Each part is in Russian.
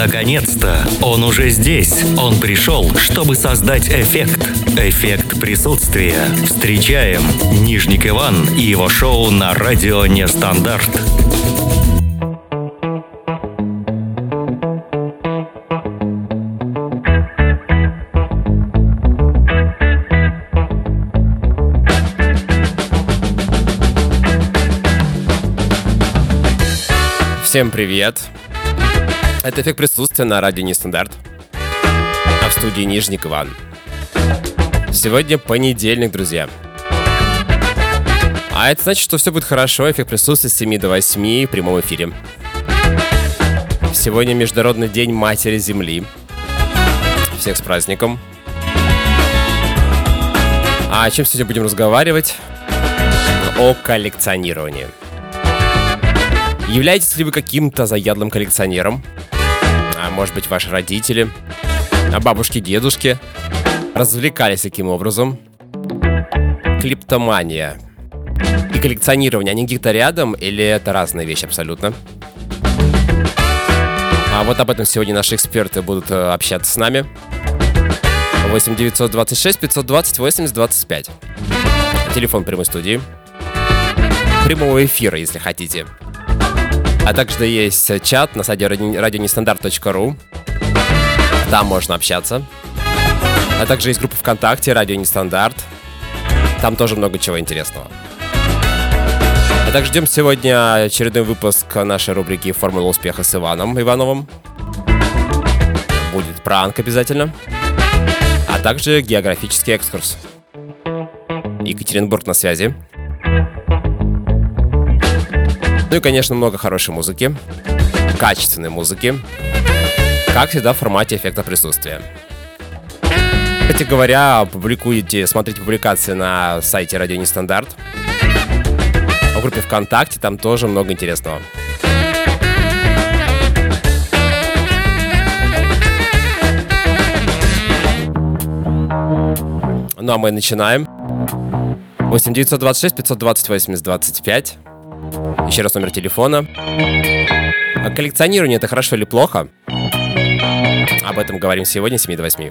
Наконец-то! Он уже здесь. Он пришел, чтобы создать эффект. Эффект присутствия. Встречаем Нижник Иван и его шоу на радио «Нестандарт». Всем привет! Это эффект присутствия на радио Нестандарт. А в студии Нижник Иван. Сегодня понедельник, друзья. А это значит, что все будет хорошо. Эффект присутствия с 7 до 8 в прямом эфире. Сегодня Международный день Матери Земли. Всех с праздником. А о чем сегодня будем разговаривать? О коллекционировании. Являетесь ли вы каким-то заядлым коллекционером? А может быть, ваши родители, а бабушки, дедушки развлекались таким образом? Клиптомания и коллекционирование, они где-то рядом или это разные вещи абсолютно? А вот об этом сегодня наши эксперты будут э, общаться с нами. 8 926 520 80 25. Телефон прямой студии. Прямого эфира, если хотите. А также есть чат на сайте радионестандарт.ру. Там можно общаться. А также есть группа ВКонтакте «Радио Нестандарт». Там тоже много чего интересного. А также ждем сегодня очередной выпуск нашей рубрики «Формула успеха» с Иваном Ивановым. Будет пранк обязательно. А также географический экскурс. Екатеринбург на связи. Ну и, конечно, много хорошей музыки, качественной музыки, как всегда в формате эффекта присутствия. Кстати говоря, публикуете, смотрите публикации на сайте Радио Нестандарт. В группе ВКонтакте там тоже много интересного. Ну а мы начинаем. 8 926 520 80 25. Еще раз номер телефона. А коллекционирование это хорошо или плохо? Об этом говорим сегодня с 7 до 8.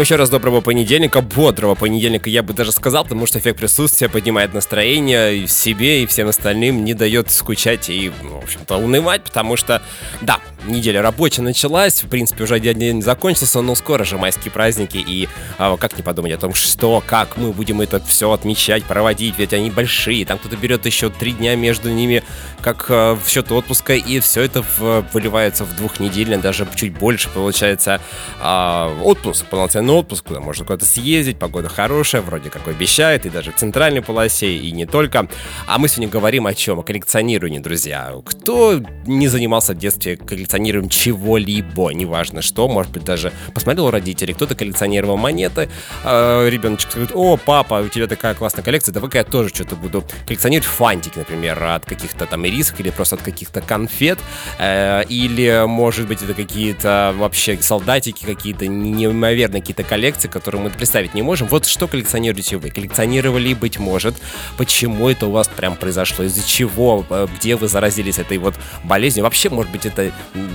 Всем еще раз доброго понедельника, бодрого понедельника, я бы даже сказал, потому что эффект присутствия поднимает настроение и себе, и всем остальным, не дает скучать и, в общем-то, унывать, потому что, да, неделя рабочая началась, в принципе, уже один день закончился, но скоро же майские праздники, и а, как не подумать о том, что, как мы будем это все отмечать, проводить, ведь они большие, там кто-то берет еще три дня между ними, как а, в счет отпуска, и все это в, выливается в двухнедельный, даже чуть больше получается а, отпуск, полноценный отпуск, куда можно куда-то съездить, погода хорошая, вроде как обещает, и даже в центральной полосе, и не только. А мы сегодня говорим о чем? О коллекционировании, друзья. Кто не занимался в детстве коллекционированием чего-либо, неважно что, может быть, даже посмотрел у родителей, кто-то коллекционировал монеты, э, ребеночек говорит, о, папа, у тебя такая классная коллекция, давай-ка я тоже что-то буду коллекционировать фантики, например, от каких-то там ирисок или просто от каких-то конфет, э, или, может быть, это какие-то вообще солдатики, какие-то неимоверные какие-то коллекции, которые мы представить не можем. Вот что коллекционируете вы? Коллекционировали, быть может, почему это у вас прям произошло, из-за чего, э, где вы заразились этой вот болезнью. Вообще, может быть, это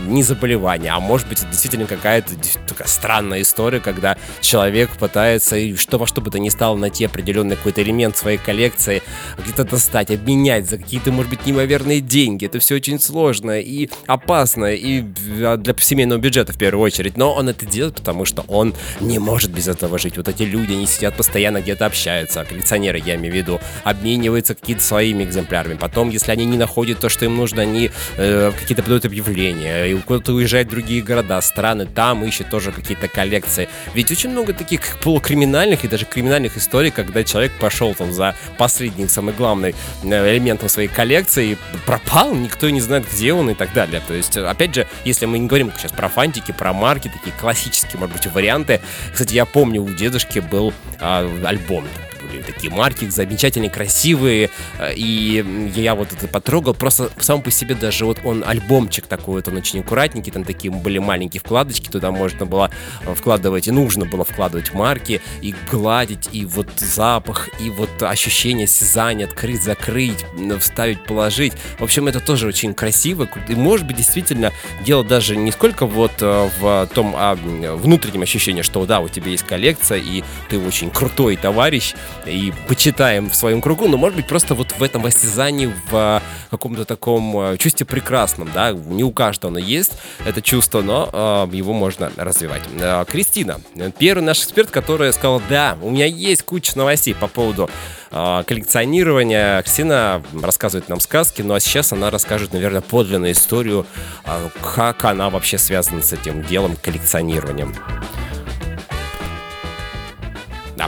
не заболевание, а может быть, это действительно какая-то такая странная история, когда человек пытается, что во что бы то ни стало, найти определенный какой-то элемент своей коллекции, где-то достать, обменять за какие-то, может быть, неимоверные деньги. Это все очень сложно и опасно, и для семейного бюджета в первую очередь. Но он это делает, потому что он не может без этого жить. Вот эти люди, они сидят постоянно где-то общаются, коллекционеры, я имею в виду, обмениваются какие-то своими экземплярами. Потом, если они не находят то, что им нужно, они э, какие-то подают объявления, и куда-то уезжают в другие города, страны, там ищут тоже какие-то коллекции. Ведь очень много таких полукриминальных и даже криминальных историй, когда человек пошел там за последним, самый главный э, элементом своей коллекции, пропал, никто не знает, где он и так далее. То есть, опять же, если мы не говорим сейчас про фантики, про марки, такие классические, может быть, варианты. Кстати, я помню, у дедушки был а, альбом были такие марки замечательные, красивые, э, и я вот это потрогал, просто сам по себе даже вот он альбомчик такой вот, он очень аккуратненький, там такие были маленькие вкладочки, туда можно было вкладывать, и нужно было вкладывать марки, и гладить, и вот запах, и вот ощущение сязания, открыть, закрыть, вставить, положить. В общем, это тоже очень красиво, и может быть действительно дело даже не сколько вот э, в том а, внутреннем ощущении, что да, у тебя есть коллекция, и ты очень крутой товарищ, и почитаем в своем кругу, но может быть просто вот в этом воссязании, в а, каком-то таком а, чувстве прекрасном, да, не у каждого оно есть, это чувство, но э, его можно развивать. Э, Кристина, первый наш эксперт, который сказал, да, у меня есть куча новостей по поводу э, коллекционирования. Кристина рассказывает нам сказки, ну а сейчас она расскажет, наверное, подлинную историю, э, как она вообще связана с этим делом коллекционированием.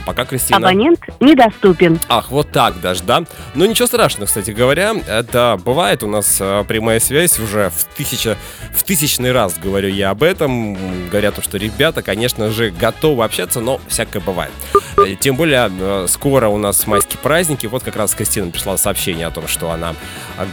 Пока Кристина... Абонент недоступен. Ах, вот так даже, да? Ну, ничего страшного, кстати говоря. Это бывает у нас э, прямая связь уже в, тысяча, в тысячный раз говорю я об этом. Говорят, что ребята, конечно же, готовы общаться, но всякое бывает. Э, тем более, э, скоро у нас майские праздники. Вот как раз Кристина пришла сообщение о том, что она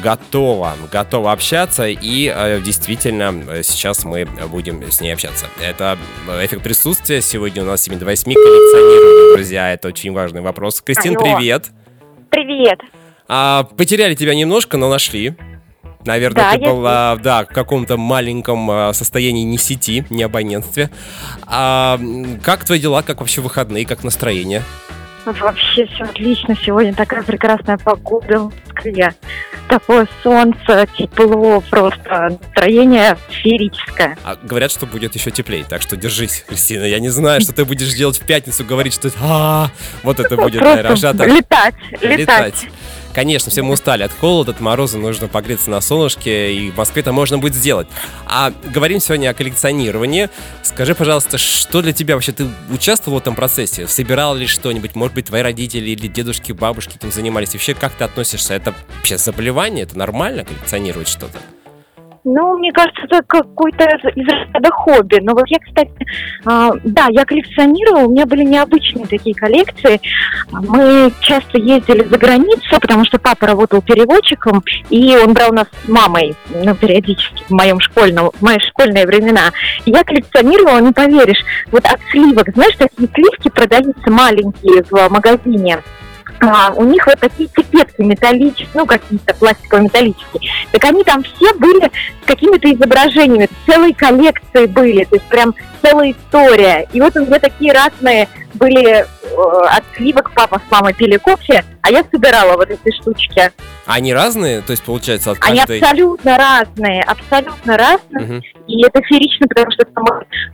готова, готова общаться. И действительно, сейчас мы будем с ней общаться. Это эффект присутствия. Сегодня у нас 7 до 8 коллекционируем друзья, это очень важный вопрос. Кристин, Алло. привет. Привет. А, потеряли тебя немножко, но нашли. Наверное, да, ты была да, в каком-то маленьком а, состоянии не сети, не абонентстве. А, как твои дела, как вообще выходные, как настроение? Вообще все отлично. Сегодня такая прекрасная погода в Москве. Такое солнце, тепло, просто настроение феерическое. А говорят, что будет еще теплее, так что держись, Кристина. Я не знаю, что ты будешь делать в пятницу, говорить, что а вот это будет, наверное. Летать, летать. Конечно, все мы устали от холода, от мороза, нужно погреться на солнышке, и в Москве это можно будет сделать. А говорим сегодня о коллекционировании. Скажи, пожалуйста, что для тебя вообще, ты участвовал в этом процессе? Собирал ли что-нибудь? Может быть, твои родители или дедушки, бабушки этим занимались? Вообще, как ты относишься? Это вообще заболевание? Это нормально коллекционировать что-то? Ну, мне кажется, это какой-то из ряда хобби. Но вот я, кстати, э, да, я коллекционировала, у меня были необычные такие коллекции. Мы часто ездили за границу, потому что папа работал переводчиком, и он брал нас с мамой, ну, периодически в моем школьном, в мои школьные времена. И я коллекционировала, не поверишь, вот от сливок, знаешь, такие сливки продаются маленькие в магазине а, у них вот такие пипетки металлические, ну, какие-то пластиково-металлические. Так они там все были с какими-то изображениями, целые коллекции были, то есть прям целая история. И вот у меня такие разные были э, от сливок папа с мамой пили кофе, а я собирала вот эти штучки. Они разные? То есть, получается, от Они каждой... абсолютно разные, абсолютно разные. Мгм. И это феерично, потому что там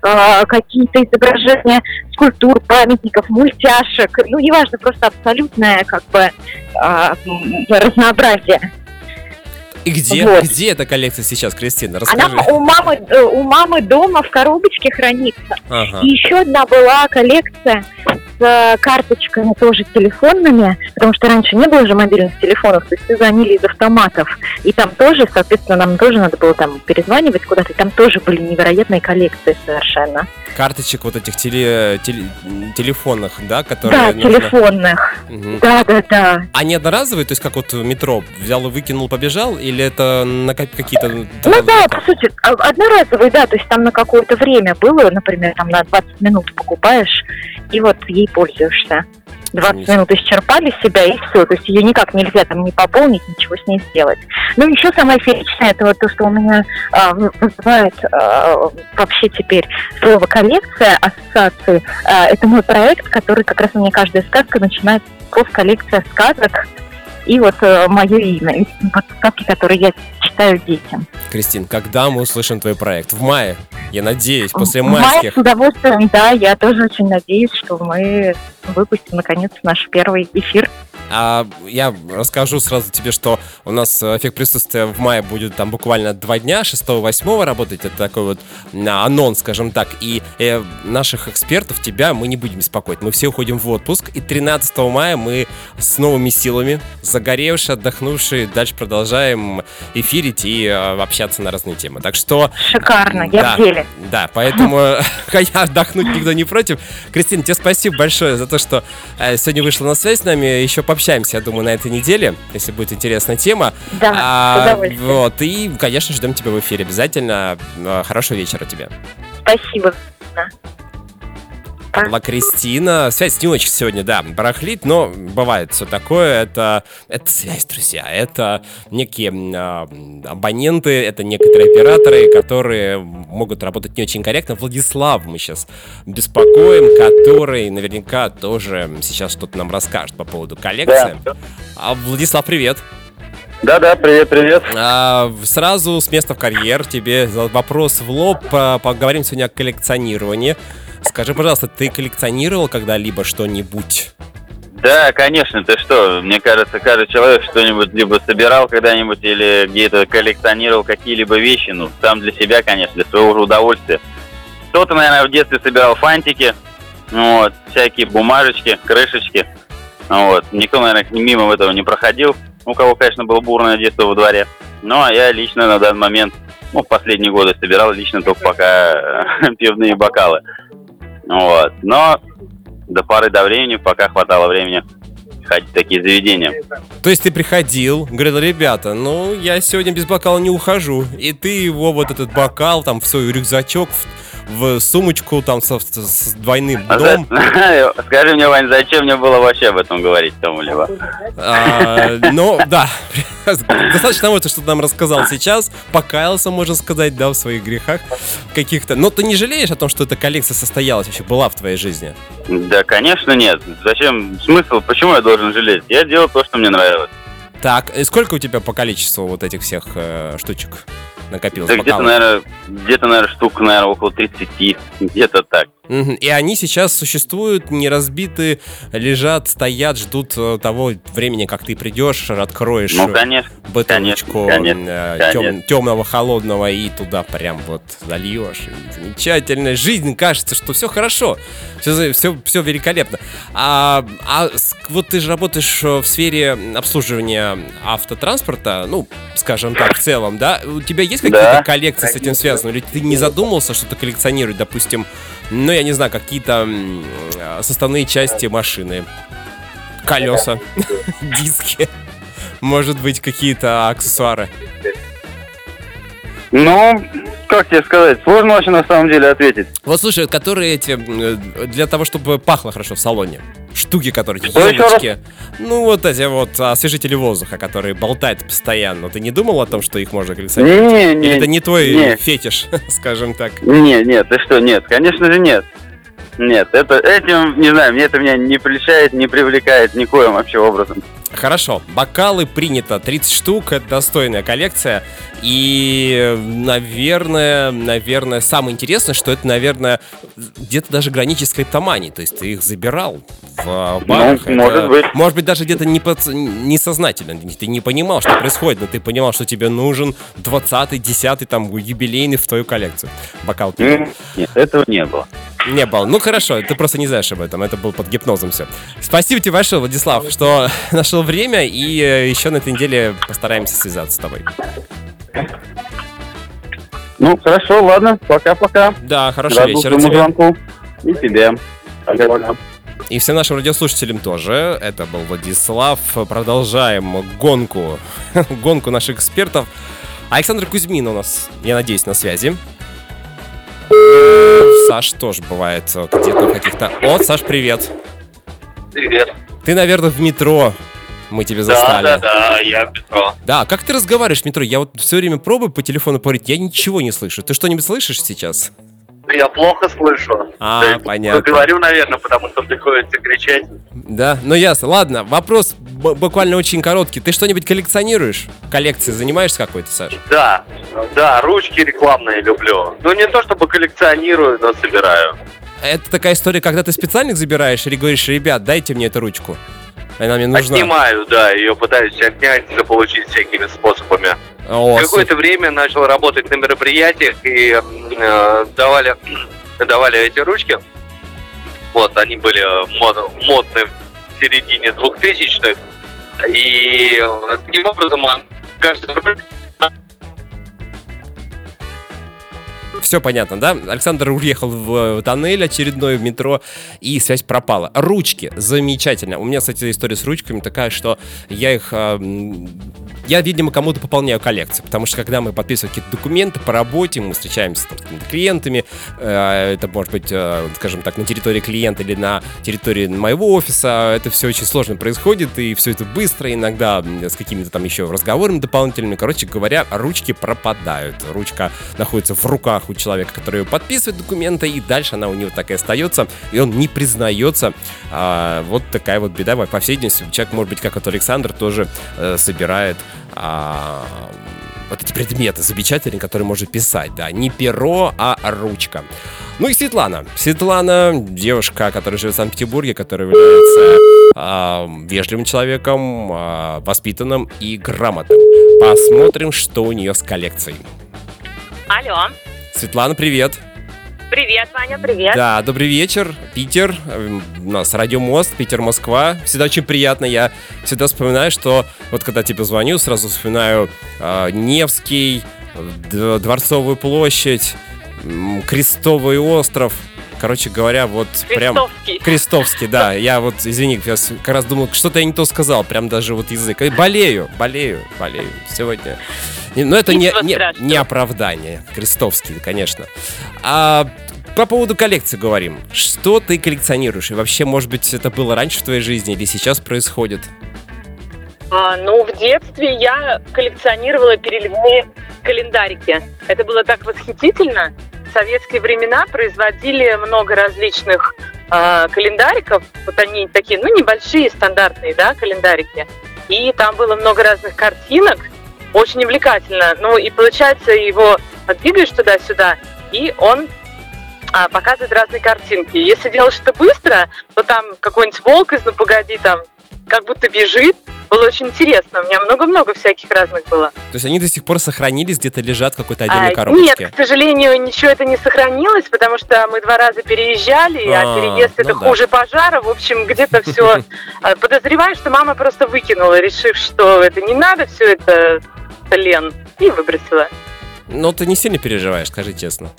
э, какие-то изображения скульптур, памятников, мультяшек. Ну, неважно, просто абсолютное как бы э, разнообразие. И где, Вот. где эта коллекция сейчас, Кристина? Она Расскажи. у мамы, э, у мамы дома в коробочке хранится. Ага. И еще одна была коллекция с карточками тоже телефонными, потому что раньше не было же мобильных телефонов, то есть все звонили из автоматов. И там тоже, соответственно, нам тоже надо было там перезванивать куда-то, и там тоже были невероятные коллекции совершенно. Карточек вот этих теле, теле- телефонных, да, которые да, нужно- телефонных. Мгм. Да, да, да. Они одноразовые, то есть как вот метро, взял и выкинул, побежал, или это на ка- какие-то... Ну да, по сути, а- одноразовый, да, то есть там на какое-то время было, например, там на 20 минут покупаешь, и вот ей пользуешься. 20 Ничего. минут исчерпали себя, и все. То есть ее никак нельзя там не пополнить, ничего с ней сделать. Ну, еще самое фееричное, это вот то, что у меня в- вызывает а, вообще теперь слово коллекция, ассоциации. А, это мой проект, который как раз у меня каждая сказка начинается с коллекция сказок. И вот мое имя, вот сказки, которые я читаю детям. Кристин, когда мы услышим твой проект? В мае, я надеюсь, после В мае майских. с удовольствием, да, я тоже очень надеюсь, что мы выпустим наконец наш первый эфир. А я расскажу сразу тебе, что у нас э, эффект присутствия в мае будет там буквально два дня, 6-8 работать. Это такой вот а, анонс, скажем так. И э, наших экспертов, тебя, мы не будем беспокоить. Мы все уходим в отпуск. И 13 мая мы с новыми силами, загоревшие, отдохнувшие, дальше продолжаем эфирить и э, общаться на разные темы. Так что Шикарно, я Да. в деле. Да, поэтому э, я отдохнуть никто не против. Кристина, тебе спасибо большое за то, что э, сегодня вышла на связь с нами. Еще пообщаемся, я думаю, на этой неделе, если будет интересная тема. Да, А, вот, и, конечно, ждем тебя в эфире обязательно. Э, Хорошего вечера тебе. Спасибо. Была Кристина. Связь не очень сегодня, да, барахлит, но бывает все такое. Это, это связь, друзья. Это некие а, абоненты, это некоторые операторы, которые могут работать не очень корректно. Владислав мы сейчас беспокоим, который наверняка тоже сейчас что-то нам расскажет по поводу коллекции. А, Владислав, привет. Да-да, привет, привет. А, сразу с места в карьер тебе вопрос в лоб. А, Поговорим сегодня о коллекционировании. Скажи, пожалуйста, ты коллекционировал когда-либо что-нибудь? Да, конечно, ты что, мне кажется, каждый человек что-нибудь либо собирал когда-нибудь или где-то коллекционировал какие-либо вещи, ну, сам для себя, конечно, для своего же удовольствия. Кто-то, наверное, в детстве собирал фантики, вот, всякие бумажечки, крышечки, вот. Никто, наверное, мимо этого не проходил, у кого, конечно, было бурное детство во дворе. Ну, а я лично на данный момент, ну, в последние годы собирал лично только пока пивные бокалы. Вот. Но до поры до времени, пока хватало времени ходить в такие заведения. То есть ты приходил, говорил, ребята, ну, я сегодня без бокала не ухожу. И ты его, вот этот бокал, там, в свой рюкзачок, в, в сумочку, там, со- с, двойным А дном. за- Скажи мне, Вань, зачем мне было вообще об этом говорить кому-либо? А, ну, да, достаточно того, что ты нам рассказал сейчас, покаялся, можно сказать, да, в своих грехах каких-то. Но ты не жалеешь о том, что эта коллекция состоялась, вообще была в твоей жизни? Да, конечно, нет. Зачем? Смысл? Почему я должен жалеть? Я делал то, что мне нравилось. Так, и сколько у тебя по количеству вот этих всех э, штучек накопилось? Да где-то, наверное, где-то, наверное, штук, наверное, около 30, где-то так. И они сейчас существуют, не разбиты, лежат, стоят, ждут э, того времени, как ты придешь, откроешь Ну, конечно. бутылочку конечно, э, конечно. тем- темного, холодного и туда прям вот зальешь. И замечательная жизнь, кажется, что все хорошо, все, все, все великолепно. А, а вот ты же работаешь э, в сфере обслуживания автотранспорта, ну, скажем так, в целом, да? У тебя есть какие-то Да. коллекции с этим связаны? Или ты не задумался что-то коллекционировать, допустим, ну, я не знаю, какие-то э, составные части машины, колеса, диски, может быть, какие-то аксессуары. Ну, как тебе сказать, сложно очень на самом деле ответить. Вот слушай, которые эти, э, для того, чтобы пахло хорошо в салоне, штуки, которые, Что еще елочки, ну вот эти вот освежители воздуха, которые болтают постоянно, ты не думал о том, что их можно коллекционировать? Не, Или не, это не твой не. фетиш, скажем так? Не, нет, ты что, нет, конечно же нет. Нет, это этим, не знаю, мне это меня не прельщает, не привлекает никоим вообще образом. Хорошо, бокалы принято 30 штук, это достойная коллекция. И, наверное, наверное, самое интересное, что это, наверное, где-то даже граничит с криптоманией. То есть ты их забирал в барах. Ну, может быть. Может быть, даже где-то не подс- несознательно. Ты не понимал, что происходит, но ты понимал, что тебе нужен 20-й, 10-й, там, юбилейный в твою коллекцию. Бокал пива. Нет, этого не было. Не было. Ну хорошо, ты просто не знаешь об этом. Это было под гипнозом все. Спасибо тебе большое, Владислав, что нашел время. И э, еще на этой неделе постараемся связаться с тобой. Ну, хорошо, ладно, пока-пока. Да, хорошего Рад вечера тебе. звонку. И тебе. Пока-пока. И всем нашим радиослушателям тоже. Это был Владислав. Продолжаем гонку. гонку наших экспертов. Александр Кузьмин у нас, я надеюсь, на связи. Саш тоже бывает где-то каких-то... О, Саш, привет. Привет. Ты, наверное, в метро. Мы тебя Да, застали. да, да, я в метро. Да, как ты разговариваешь в метро? Я вот все время пробую по телефону поговорить, я ничего не слышу. Ты что-нибудь слышишь сейчас? Я плохо слышу. А, есть, понятно. Говорю, наверное, потому что приходится кричать. Да, ну ясно. Ладно, вопрос буквально очень короткий. Ты что-нибудь коллекционируешь? Коллекцией занимаешься какой-то, Саш? Да, да, ручки рекламные люблю. Ну, не то чтобы коллекционирую, но собираю. Это такая история, когда ты специально их забираешь или говоришь, ребят, дайте мне эту ручку. Она мне нужна. Отнимаю, да, ее пытаюсь отнять, заполучить всякими способами. О, Какое-то время начал работать на мероприятиях и э, давали, давали эти ручки. Вот, они были мод- модны в середине двухтысячных. И э, таким образом а, каждый Все понятно, да? Александр уехал в э, тоннель очередной в метро, и связь пропала. Ручки, замечательно. У меня, кстати, история с ручками такая, что я их... а, я, видимо, кому-то пополняю коллекцию, потому что когда мы подписываем какие-то документы по работе, мы встречаемся там, с клиентами, э, это может быть, э, скажем так, на территории клиента или на территории моего офиса, это все очень сложно происходит, и все это быстро, иногда с какими-то там еще разговорами дополнительными. Короче говоря, ручки пропадают. Ручка находится в руках у человека, который подписывает документы, и дальше она у него так и остается, и он не признается. А, вот такая вот беда. По всей видимости, человек, может быть, как вот Александр, тоже э, собирает а, вот эти предметы замечательные, которые можно писать, да, не перо, а ручка. Ну и Светлана. Светлана, девушка, которая живет в Санкт-Петербурге, которая является а, вежливым человеком, а, воспитанным и грамотным. Посмотрим, что у нее с коллекцией. Алло. Светлана, привет. Привет, Ваня, привет. Да, добрый вечер, Питер. Эм, У нас Радио Мост, Питер, Москва. Всегда очень приятно. Я всегда вспоминаю, что вот когда тебе звоню, сразу вспоминаю э, Невский, Дворцовую площадь, Крестовый остров. Короче говоря, вот прям... Крестовский. Крестовский, да. Я вот, извини, я как раз думал, что-то я не то сказал. Прям даже вот язык. И болею, болею, болею сегодня. Но это не, не, не оправдание. Крестовский, конечно. А по поводу коллекции говорим. Что ты коллекционируешь? И вообще, может быть, это было раньше в твоей жизни или сейчас происходит? А, ну, в детстве я коллекционировала переливные календарики. Это было так восхитительно. Советские времена производили много различных а, календариков. Вот они такие, ну, небольшие, стандартные, да, календарики. И там было много разных картинок. Очень увлекательно. Ну, и получается, его двигаешь туда-сюда, и он а, показывает разные картинки. Если делаешь это быстро, то там какой-нибудь волк из «Ну, погоди», там, как будто бежит. Было очень интересно. У меня много-много всяких разных было. То есть они до сих пор сохранились, где-то лежат в какой-то А, отдельной нет, коробочке? к сожалению, ничего это не сохранилось, потому что мы два раза переезжали, а, А, переезд это ну да. хуже пожара. В общем, где-то все. Подозреваю, что мама просто выкинула, решив, что это не надо, все это лен, и выбросила. Но ты не сильно переживаешь, скажи честно.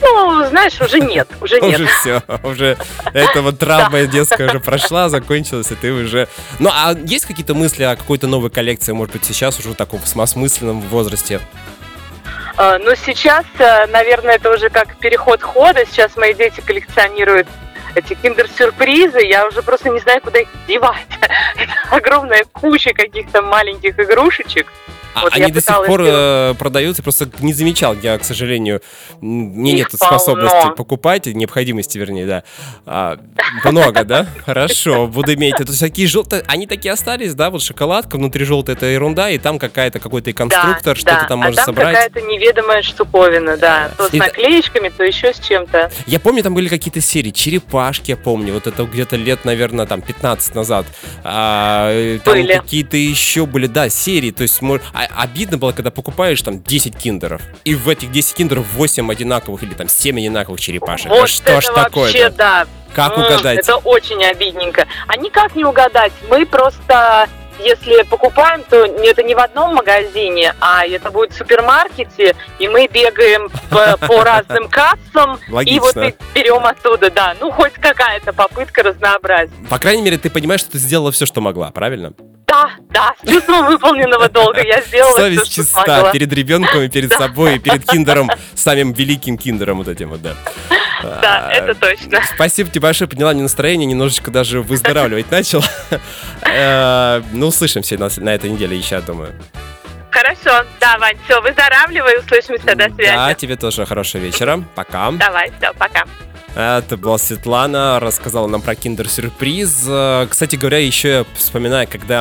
Ну, знаешь, уже нет, уже нет. Уже все, уже эта вот травма детская уже прошла, закончилась, и ты уже... Ну, а есть какие-то мысли о какой-то новой коллекции, может быть, сейчас уже в таком осмысленном возрасте? А, Но сейчас, э, наверное, это уже как переход хода. Сейчас мои дети коллекционируют эти киндер-сюрпризы. Я уже просто не знаю, куда их девать. Это огромная куча каких-то маленьких игрушечек. А Вот они до сих пор сделать. э, продаются, просто не замечал. Я, к сожалению, мне Их нет способности полно. покупать, необходимости, вернее, да. А, много, да? Хорошо, буду иметь. Это такие желтые, они такие остались, да? Вот шоколадка, внутри желтая это ерунда, и там какая-то какой-то и конструктор, да, что-то да. там а можно собрать. какая-то неведомая штуковина, да. То с наклеечками, то еще с чем-то. Я помню, там были какие-то серии, черепашки, я помню, вот это где-то лет, наверное, там 15 назад. А, э, там какие-то еще были, да, серии, то есть обидно было, когда покупаешь там 10 киндеров, и в этих 10 киндеров 8 одинаковых или там 7 одинаковых черепашек. Вот Да что ж вообще, такое-то? да. Как угадать? Это очень обидненько. А никак не угадать. Мы просто, если покупаем, то это не в одном магазине, а это будет в супермаркете, и мы бегаем по, по разным кассам, и вот Логично. и берем оттуда, да. Ну, хоть какая-то попытка разнообразия. По крайней мере, ты понимаешь, что ты сделала все, что могла, правильно? Да, да, с чувством выполненного долга я сделала все, Совесть что чиста смогла. перед ребенком и перед собой, и перед киндером, самим великим киндером вот этим вот, да. Да, А, это точно. Спасибо тебе большое, подняла мне настроение, немножечко даже выздоравливать начал. Э, Ну, услышимся на на этой неделе еще, я думаю. Хорошо, да, Вань, все, выздоравливай, услышимся, до связи. Да, тебе тоже хорошего вечера. Пока. Давай, все, пока. Это была Светлана, рассказала нам про киндер-сюрприз. Э, Кстати говоря, еще я вспоминаю, когда,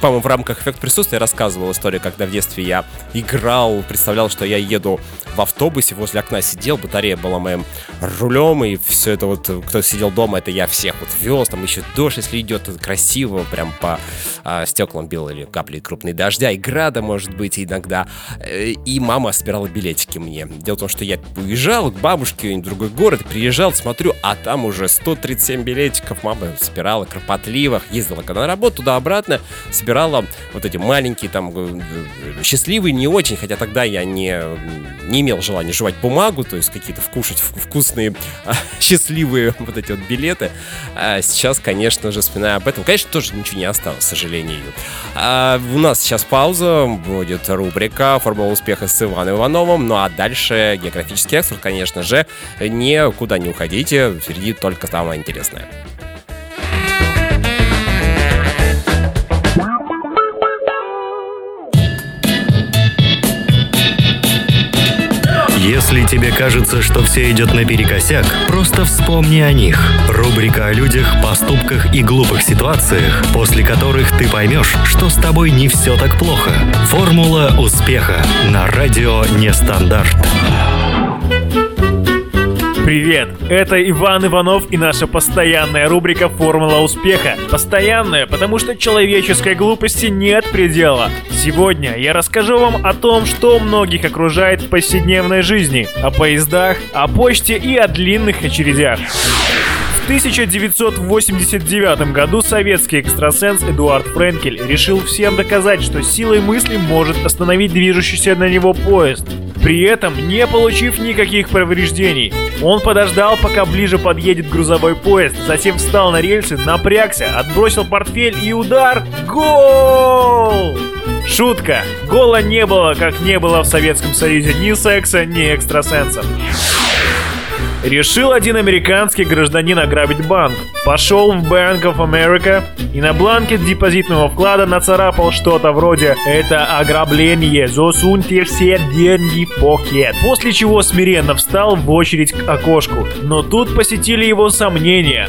по-моему, в рамках эффект присутствия я рассказывал историю, когда в детстве я играл, представлял, что я еду в автобусе, возле окна сидел, батарея была моим рулем, и все это вот, э, кто сидел дома, это я всех вот вез, там еще дождь, если идет, красиво, прям по а, стеклам бил или капли крупные дождя, и града, может быть, иногда. Э, И мама собирала билетики мне. Дело в том, что я уезжал к бабушке в другой город, приезжал, смотрю, а там уже 137 билетиков. Мама собирала кропотливо, ездила когда на работу, туда-обратно, собирала вот эти маленькие там э, э, счастливые, не очень, хотя тогда я не, не имел желания жевать бумагу, то есть какие-то вкушать вк- вкусные, а, счастливые вот эти вот билеты. А сейчас, конечно же, вспоминая об этом, конечно, тоже ничего не осталось, к сожалению. А у нас сейчас пауза, будет рубрика «Формула успеха» с Иваном Ивановым, ну а дальше географический экспорт, конечно же, никуда не уходите, впереди только самое интересное. Если тебе кажется, что все идет наперекосяк, просто вспомни о них. Рубрика о людях, поступках и глупых ситуациях, после которых ты поймешь, что с тобой не все так плохо. Формула успеха на радио Нестандарт. Привет! Это Иван Иванов и наша постоянная рубрика «Формула успеха». Постоянная, потому что человеческой глупости нет предела. Сегодня я расскажу вам о том, что многих окружает в повседневной жизни, о поездах, о почте и о длинных очередях. В 1989 году советский экстрасенс Эдуард Френкель решил всем доказать, что силой мысли может остановить движущийся на него поезд, при этом не получив никаких повреждений. Он подождал, пока ближе подъедет грузовой поезд, затем встал на рельсы, напрягся, отбросил портфель и удар. Гол! Шутка. Гола не было, как не было в Советском Союзе ни секса, ни экстрасенсов. Решил один американский гражданин ограбить банк. Пошел в Bank of America и на бланке депозитного вклада нацарапал что-то вроде «Это ограбление, засуньте все деньги в пакет». После чего смиренно встал в очередь к окошку. Но тут посетили его сомнения.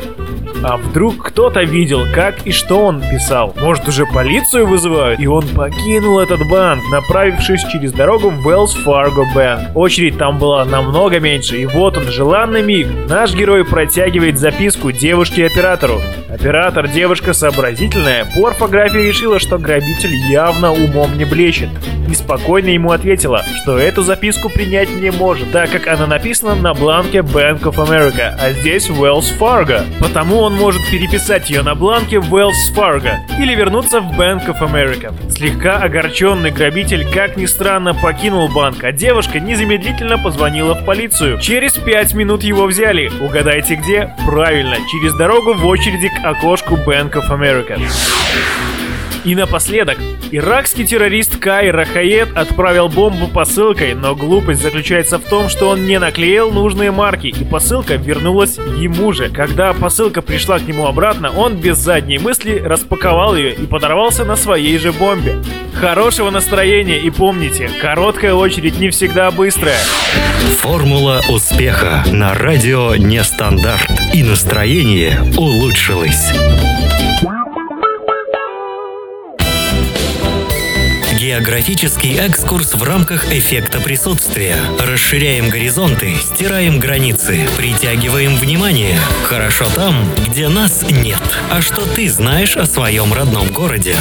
А вдруг кто-то видел, как и что он писал? Может, уже полицию вызывают? И он покинул этот банк, направившись через дорогу в Wells Fargo Bank. Очередь там была намного меньше, и вот он, желанный миг. Наш герой протягивает записку девушке-оператору. Оператор, девушка сообразительная, по орфографии решила, что грабитель явно умом не блещет. И спокойно ему ответила, что эту записку принять не может, так как она написана на бланке Bank of America, а здесь Wells Fargo. Потому он может переписать ее на бланке Wells Fargo или вернуться в Bank of America. Слегка огорченный грабитель, как ни странно, покинул банк, а девушка незамедлительно позвонила в полицию. Через пять минут его взяли. Угадайте где? Правильно, через дорогу в очереди к окошку Bank of America. И напоследок, иракский террорист Кай Рахаед отправил бомбу посылкой, но глупость заключается в том, что он не наклеил нужные марки, и посылка вернулась ему же. Когда посылка пришла к нему обратно, он без задней мысли распаковал ее и подорвался на своей же бомбе. Хорошего настроения и помните, короткая очередь не всегда быстрая. Формула успеха на радио Нестандарт. И настроение улучшилось. Географический экскурс в рамках эффекта присутствия. Расширяем горизонты, стираем границы, притягиваем внимание. Хорошо там, где нас нет. А что ты знаешь о своем родном городе?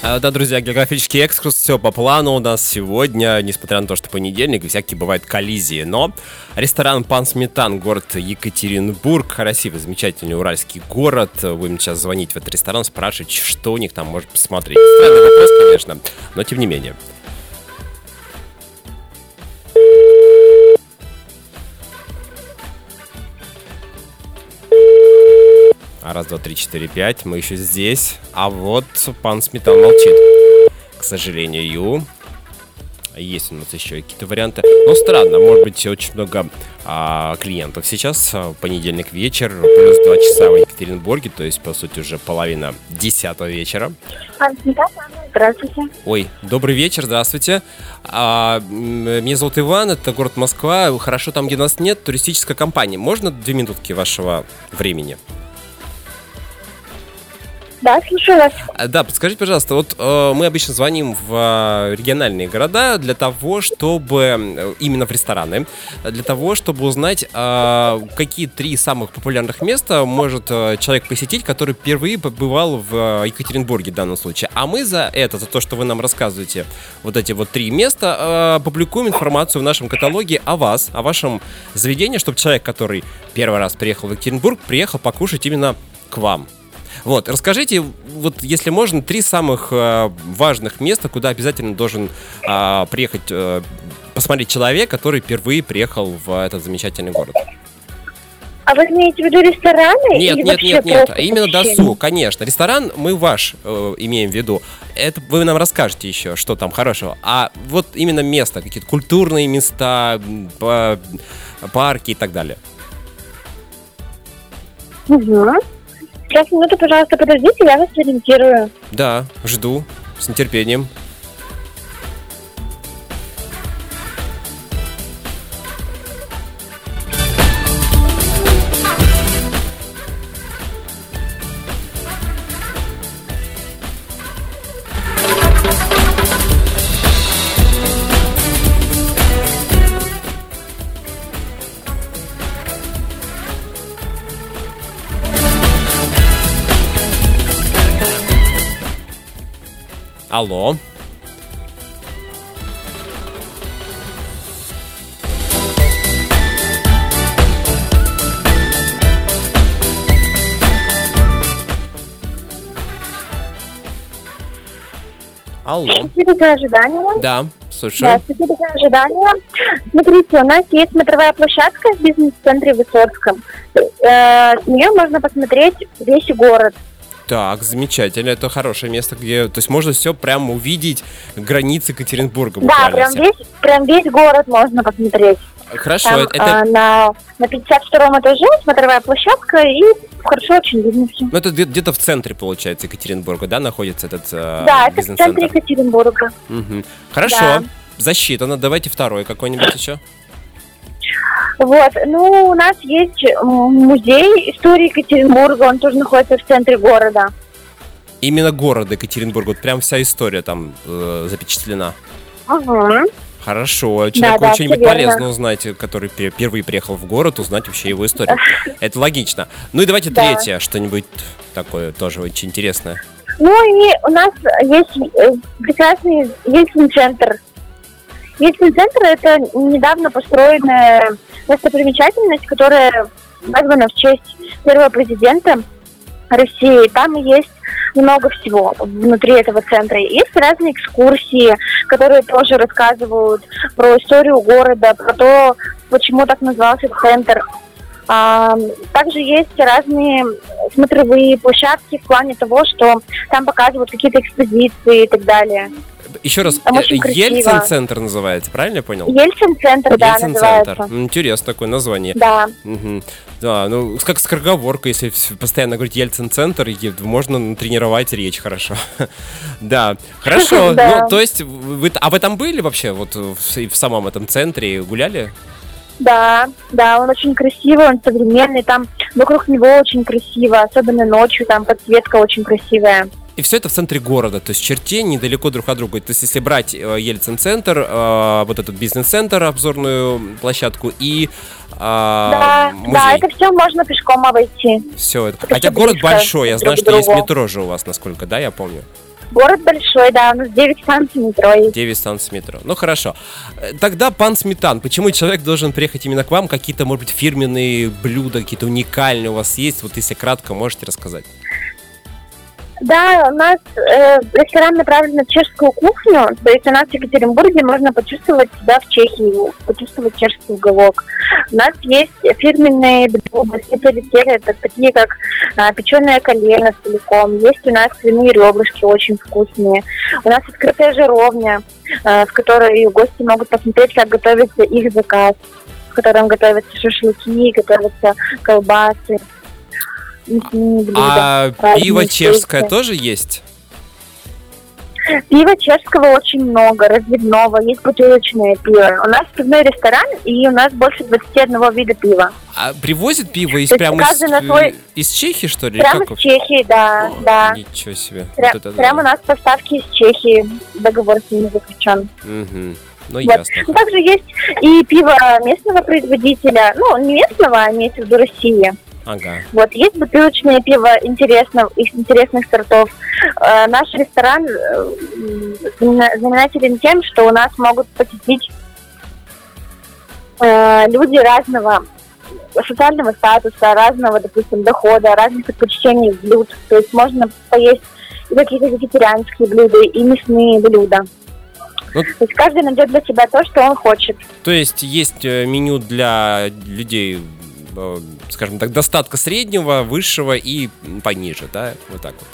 А, Да, друзья, географический экскурс, все по плану у нас сегодня, несмотря на то, что понедельник, всякие бывают коллизии. Но ресторан «Пан Сметан», город Екатеринбург, красивый, замечательный уральский город. Будем сейчас звонить в этот ресторан, спрашивать, что у них там может посмотреть. Странный вопрос, конечно, но тем не менее. Раз, два, три, четыре, пять. Мы еще здесь. А вот пан Сметан молчит. К сожалению. Есть у нас еще какие-то варианты. Но странно, может быть, очень много а, клиентов сейчас. а, Понедельник вечер, плюс два часа в Екатеринбурге, то есть, по сути, уже половина десятого вечера. Здравствуйте. Ой, добрый вечер, здравствуйте. А, меня зовут Иван, это город Москва. Хорошо, там, где нас нет, туристическая компания. Можно две минутки вашего времени? Да, слушаю вас. А, Да, подскажите, пожалуйста, вот э, мы обычно звоним в э, региональные города для того, чтобы э, именно в рестораны, для того, чтобы узнать, э, какие три самых популярных места может э, человек посетить, который впервые побывал в э, Екатеринбурге в данном случае. А мы за это, за то, что вы нам рассказываете вот эти вот три места, э, публикуем информацию в нашем каталоге о вас, о вашем заведении, чтобы человек, который первый раз приехал в Екатеринбург, приехал покушать именно к вам. Вот, расскажите, вот если можно, три самых э, важных места, куда обязательно должен а, приехать, э, посмотреть человек, который впервые приехал в этот замечательный город. А вы имеете в виду рестораны? Нет, нет, нет, нет, именно досуг, конечно. Ресторан мы ваш э, имеем в виду. Это вы нам расскажете еще, что там хорошего. А вот именно место, какие-то культурные места, парки и так далее. Угу. Сейчас, минуту, пожалуйста, подождите, я вас ориентирую. Да, жду с нетерпением. Алло. Алло. Спасибо за ожидание. Да, Да, слушаю. спасибо за ожидание. Смотрите, у нас есть смотровая площадка в бизнес-центре Высоцком. Э, С нее можно посмотреть весь город. Так, замечательно. Это хорошее место, где... То есть можно все прямо увидеть границы Екатеринбурга. Да, прям все. весь, прям весь город можно посмотреть. Хорошо, Там, это- а, на, на 52-м этаже смотровая площадка, и хорошо очень видно все. ну, это где- где-то в центре, получается, Екатеринбурга, да, находится этот э, да, это в центре? Екатеринбурга. Мгм. Хорошо, Да. засчитано. Давайте второй какой-нибудь еще. Вот, ну, у нас есть музей истории Екатеринбурга, он тоже находится в центре города. Именно города Екатеринбург, вот прям вся история там э, запечатлена. Ага. Хорошо, человеку да, что-нибудь верно. полезно узнать, который пе- впервые приехал в город, узнать вообще его историю. Это логично. Ну и давайте Да. третье, что-нибудь такое тоже очень интересное. Ну и у нас есть э, прекрасный Ельцин-центр. Ельцин-центр – это недавно построенная достопримечательность, которая названа в честь первого президента России. Там есть много всего внутри этого центра. Есть разные экскурсии, которые тоже рассказывают про историю города, про то, почему так назывался центр. А, также есть разные смотровые площадки в плане того, что там показывают какие-то экспозиции и так далее. Еще раз, Там э. Ельцин-центр называется, правильно я понял? Ельцин-центр, да, Ельцин-центр. называется. Интересно такое название. Да. Мгм. Да, ну, как скороговорка, если постоянно говорить Ельцин-центр, можно тренировать речь хорошо. Да, хорошо. Да. Ну, то есть, вы, а вы там были вообще, вот в, в самом этом центре, гуляли? Да, да, он очень красивый, он современный, там вокруг него очень красиво, особенно ночью, там подсветка очень красивая. И все это в центре города, то есть черте недалеко друг от друга. То есть если брать э, Ельцин-центр, э, вот этот бизнес-центр, обзорную площадку и э, да, музей. да, это все можно пешком обойти. Все это. это Хотя всё город большой, я знаю, что есть другу. метро же у вас, насколько, да, я помню. Город большой, да, у нас 9 станций метро есть. 9 станций метро. Ну хорошо. Тогда, пан Сметан, почему человек должен приехать именно к вам? Какие-то, может быть, фирменные блюда, какие-то уникальные у вас есть? Вот если кратко можете рассказать. Да, у нас э, ресторан направлен на чешскую кухню, то есть у нас в Екатеринбурге можно почувствовать себя в Чехии, почувствовать чешский уголок. У нас есть фирменные блюда, специалитеты, это такие как а, печеное колено целиком, есть у нас свиные ребрышки очень вкусные, у нас открытая жаровня, э, в которой гости могут посмотреть, как готовится их заказ, в котором готовятся шашлыки, готовятся колбасы, мясные блюда. А разные пиво чешское тоже есть? Пива чешского очень много, разливного, есть бутылочное пиво. У нас пивной ресторан, и у нас больше 21 вида пива. А привозят пиво из есть прямо из, свой- из Чехии, что ли? Прямо с Чехии, да, да. Ничего себе. Пря- Вот это да. Прямо у нас поставки из Чехии, договор с ними заключен. Мгм. Ну, Вот. ясно. Также есть и пиво местного производителя, ну, не местного, а имеется в виду России. Ага. Вот, есть бутылочное пиво интересно, из интересных сортов. Э, наш ресторан э, знаменателен тем, что у нас могут посетить э, люди разного социального статуса, разного, допустим, дохода, разных предпочтений блюд. То есть можно поесть и какие-то вегетарианские блюда, и мясные блюда. Ну- То есть каждый найдет для себя то, что он хочет. То есть есть э, меню для людей, скажем так, достатка среднего, высшего и пониже, да? Вот так вот.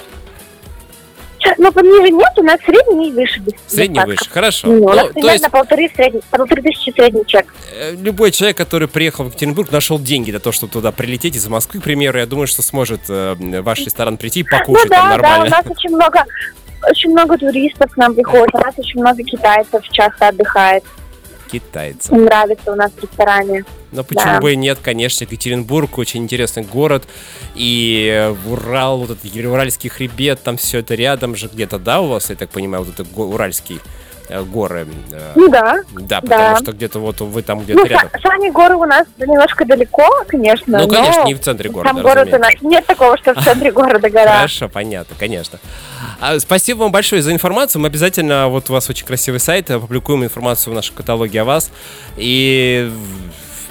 Ну, пониже нет, у нас средний и выше. Средний достатка. выше, хорошо. Ну, у нас Ну, примерно есть полторы, средний, полторы тысячи средний чек. э, любой человек, который приехал в Екатеринбург, нашел деньги для того, чтобы туда прилететь из Москвы, к примеру, я думаю, что сможет э, в ваш ресторан прийти и покушать ну да, там да, у нормально. нас очень много, очень много туристов к нам приходит, у нас очень много китайцев часто отдыхает. Китайцев. Нравится у нас в ресторане. Но почему Да. бы и нет, конечно, Екатеринбург очень интересный город. И Урал, вот этот Уральский хребет, там все это рядом же где-то, да, у вас, я так понимаю, вот это го- Уральские э, горы. э, Ну да. Да, Да. потому что где-то вот вы там где-то Ну, рядом. са- сами горы у нас немножко далеко, конечно. Ну, конечно, но не в центре города, Сам город у нас нет такого, что в центре города гора. Хорошо, понятно, конечно. А, спасибо вам большое за информацию. Мы обязательно, вот у вас очень красивый сайт, опубликуем информацию в нашем каталоге о вас. И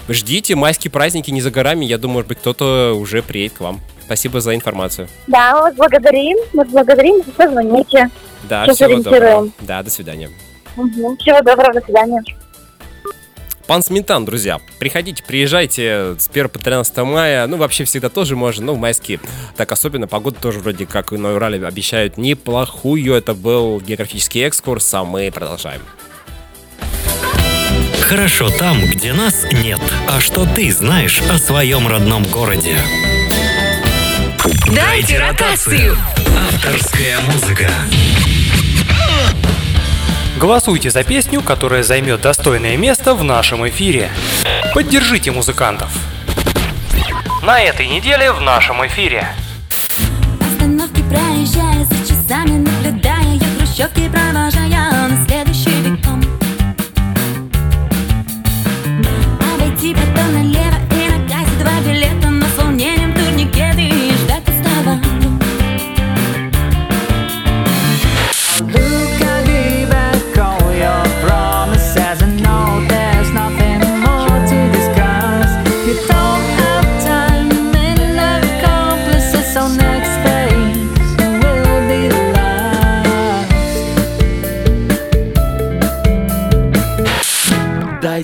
ждите, майские праздники не за горами. Я думаю, может быть, кто-то уже приедет к вам. Спасибо за информацию. Да, мы вас благодарим, мы вас благодарим, если позвоните. Да, Сейчас всего доброго. Да, до свидания. Мгм. Всего доброго, до свидания. Пан Сметан, друзья, приходите, приезжайте с 1 по 13 мая. Ну, вообще всегда тоже можно, но в майские. Так особенно, погода тоже вроде как и на Урале обещают неплохую. Это был географический экскурс, а мы продолжаем. Хорошо там, где нас нет. А что ты знаешь о своем родном городе? Дайте ротацию. Авторская музыка. Голосуйте за песню, которая займет достойное место в нашем эфире. Поддержите музыкантов. На этой неделе в нашем эфире. Остановки проезжая за часами наблюдая Я хрущевки провожая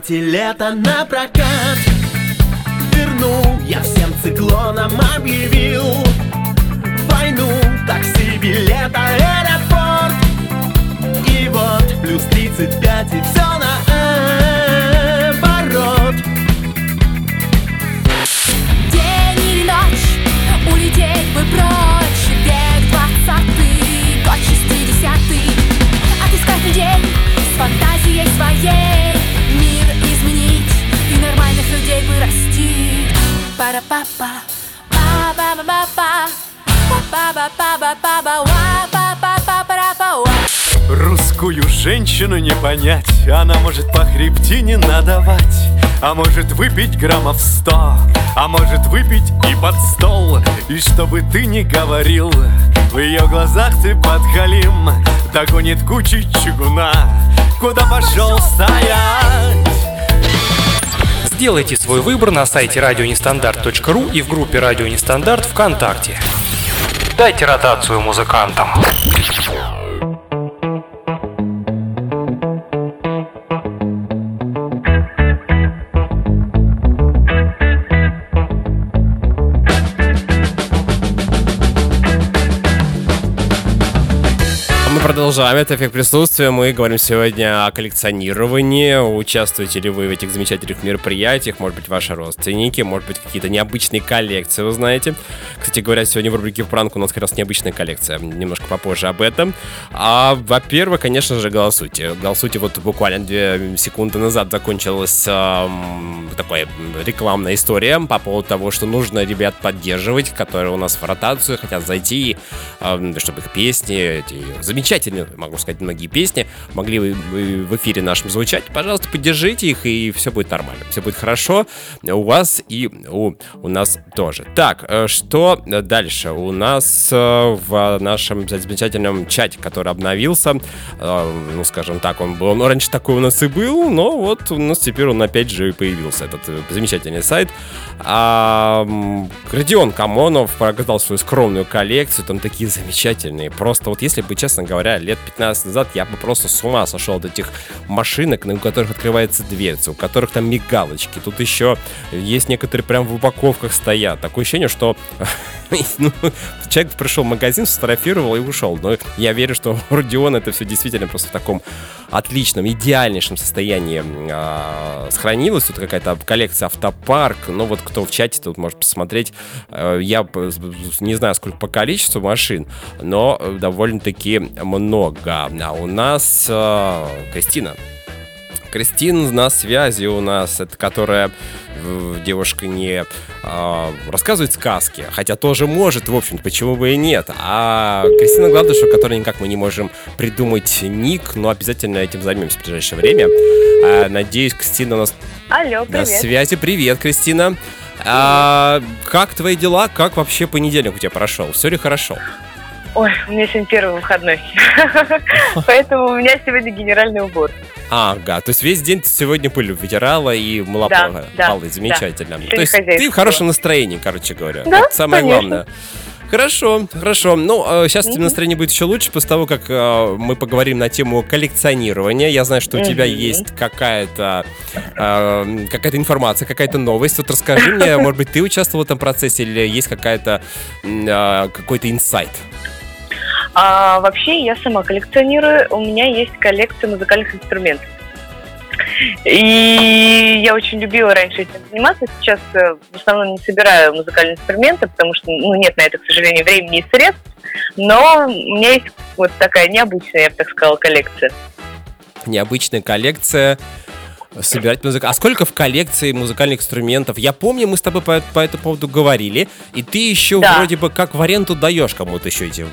Дайте лето на прокат вернул Я всем циклоном объявил. Войну, такси, билет, женщину не понять Она может по хребтине надавать А может выпить граммов сто А может выпить и под стол И чтобы ты не говорил В ее глазах ты подхалим Догонит кучи чугуна Куда пошел стоять? Сделайте свой выбор на сайте радионестандарт.ру и в группе Радио Нестандарт ВКонтакте. Дайте ротацию музыкантам. Продолжаем. Это эффект присутствия. Мы говорим сегодня о коллекционировании. Участвуете ли вы в этих замечательных мероприятиях? Может быть, ваши родственники, может быть, какие-то необычные коллекции, вы знаете. Кстати говоря, сегодня в рубрике «Пранк» у нас как раз необычная коллекция. Немножко попозже об этом. А, во-первых, конечно же, голосуйте. Голосуйте. Вот буквально две секунды назад закончилась ам, такая рекламная история по поводу того, что нужно ребят поддерживать, которые у нас в ротацию хотят зайти, ам, чтобы их песни, эти замечательные, могу сказать, многие песни могли в эфире нашем звучать. Пожалуйста, поддержите их, и все будет нормально. Все будет хорошо у вас и у, у нас тоже. Так, э, что дальше? У нас э, в нашем замечательном чате, который обновился, э, ну, скажем так, он был, ну, раньше такой у нас и был, но вот у нас теперь он опять же появился, этот замечательный сайт. А, Родион Камонов показал свою скромную коллекцию, там такие замечательные. Просто вот если бы, честно говоря, лет 15 назад я бы просто с ума сошел от этих машинок, у которых открывается дверца, у которых там мигалочки. Тут еще есть некоторые прям в упаковках стоят. Такое ощущение, что ну, человек пришел в магазин, сфотографировал и ушел. Но я верю, что у Родиона это все действительно просто в таком отличном, идеальнейшем состоянии а, сохранилось. Тут какая-то коллекция автопарк. Ну вот кто в чате тут может посмотреть. Э, Я не знаю, сколько по количеству машин, но э, довольно-таки много. А у нас э, Кристина. Кристина на связи у нас, это которая э, девушка не а, рассказывает сказки, хотя тоже может, в общем почему бы и нет. А Кристина Гладышева, которой никак мы не можем придумать ник, но обязательно этим займемся в ближайшее время. А, надеюсь, Кристина у нас Алло, на связи. Привет, Кристина. А, как твои дела? Как вообще понедельник у тебя прошел? Все ли хорошо? Ой, у меня сегодня первый выходной. Поэтому у меня сегодня генеральный убор. Ага, то есть весь день ты сегодня пыль вытирала и мыла Да, полы. да, полы. Замечательно. да. То есть ты в хорошем настроении, короче говоря. Да, Это самое конечно. главное. Хорошо, хорошо. Ну, сейчас тебе настроение будет еще лучше после того, как э, мы поговорим на тему коллекционирования. Я знаю, что у тебя Мгм. есть какая-то э, какая-то информация, какая-то новость. Вот расскажи мне, может быть, ты участвовал в этом процессе или есть какая-то э, какой-то инсайт? А вообще я сама коллекционирую. У меня есть коллекция музыкальных инструментов. И я очень любила раньше этим заниматься. Сейчас э, в основном не собираю музыкальные инструменты, потому что ну, нет на это, к сожалению, времени и средств. Но у меня есть вот такая необычная, я бы так сказала, коллекция. необычная коллекция собирать музыку. А сколько в коллекции музыкальных инструментов? Я помню, мы с тобой по, по этому поводу говорили, и ты еще Да. вроде бы как в аренду даешь кому-то еще эти... э,